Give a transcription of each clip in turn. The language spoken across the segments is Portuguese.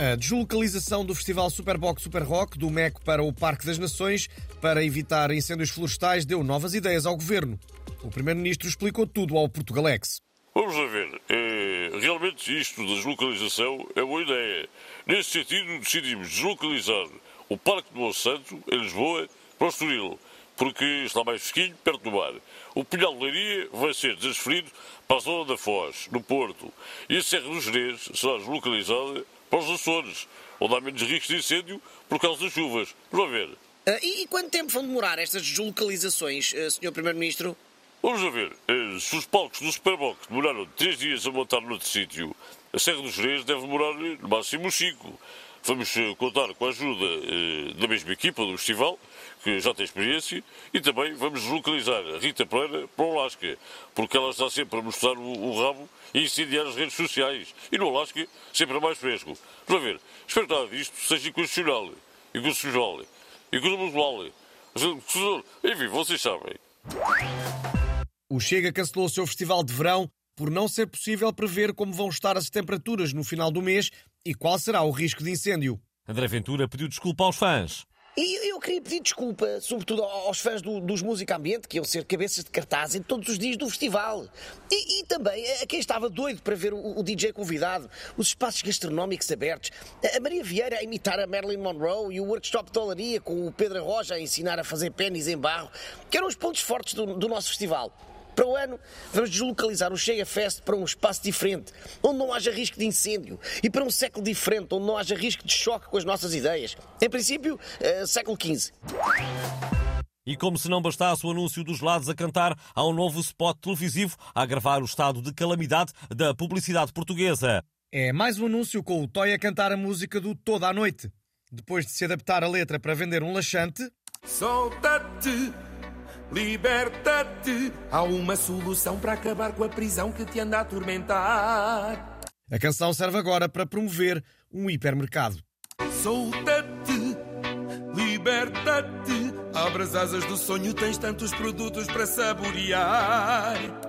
A deslocalização do Festival Superbox Super Rock do MEC para o Parque das Nações para evitar incêndios florestais deu novas ideias ao governo. O Primeiro-Ministro explicou tudo ao Portugalex. Vamos lá ver. É, realmente isto da deslocalização é boa ideia. Nesse sentido, decidimos deslocalizar o Parque do Monsanto, em Lisboa, para o Estoril, porque está mais fresquinho, perto do mar. O Pinhal de Leiria vai ser transferido para a zona da Foz, no Porto. E a Serra dos Gerês será deslocalizada para os Açores, onde há menos riscos de incêndio por causa das chuvas. Vamos ver. Uh, e, e, quanto tempo vão demorar estas deslocalizações, uh, Sr. Primeiro-Ministro? Vamos a ver. Uh, se os palcos do Superbox demoraram três dias a montar noutro sítio, a Serra dos Gerês deve demorar no máximo cinco. Vamos contar com a ajuda da mesma equipa do festival, que já tem experiência, e também vamos deslocalizar a Rita Pereira para o Alasca, porque ela está sempre a mostrar o, rabo e incendiar as redes sociais. E no Alasca, sempre é mais fresco. Vamos ver, espero que nada disto seja inconstitucional, inconstitucional, inconstitucional. Enfim, vocês sabem. O Chega cancelou o seu festival de verão por não ser possível prever como vão estar as temperaturas no final do mês e qual será o risco de incêndio. André Ventura pediu desculpa aos fãs. E eu queria pedir desculpa, sobretudo aos fãs do, dos Música Ambiente, que iam ser cabeças de cartaz em todos os dias do festival. E, e também a quem estava doido para ver o, o, DJ convidado, os espaços gastronómicos abertos, a Maria Vieira a imitar a Marilyn Monroe e o workshop de olaria com o Pedro Roja a ensinar a fazer pênis em barro, que eram os pontos fortes do, do nosso festival. Para o ano, vamos deslocalizar o Chega Fest para um espaço diferente, onde não haja risco de incêndio, e para um século diferente, onde não haja risco de choque com as nossas ideias. Em princípio, uh, século XV. E como se não bastasse o anúncio dos lados a cantar, há um novo spot televisivo a agravar o estado de calamidade da publicidade portuguesa. É mais um anúncio com o Toy a cantar a música do Toda a Noite. Depois de se adaptar a letra para vender um laxante. Solta-te! Liberta-te! Há uma solução para acabar com a prisão que te anda a atormentar. A canção serve agora para promover um hipermercado. Solta-te! Liberta-te! Abre as asas do sonho, tens tantos produtos para saborear.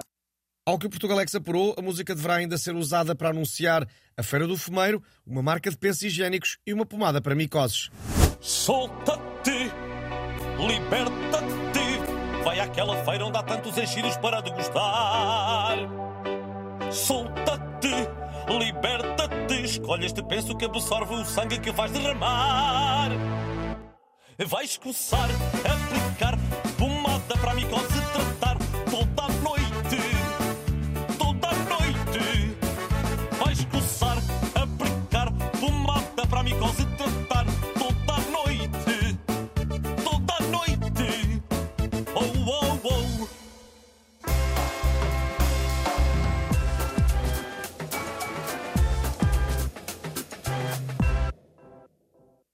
Ao que o Portugalex apurou, a música deverá ainda ser usada para anunciar a Feira do Fumeiro, uma marca de pensos higiênicos e uma pomada para micoses. Solta-te! Liberta-te! Vai àquela feira onde há tantos enchidos para degustar. Solta-te, liberta-te, escolhe este penso que absorve o sangue que vais derramar. Vais coçar, aplicar pomada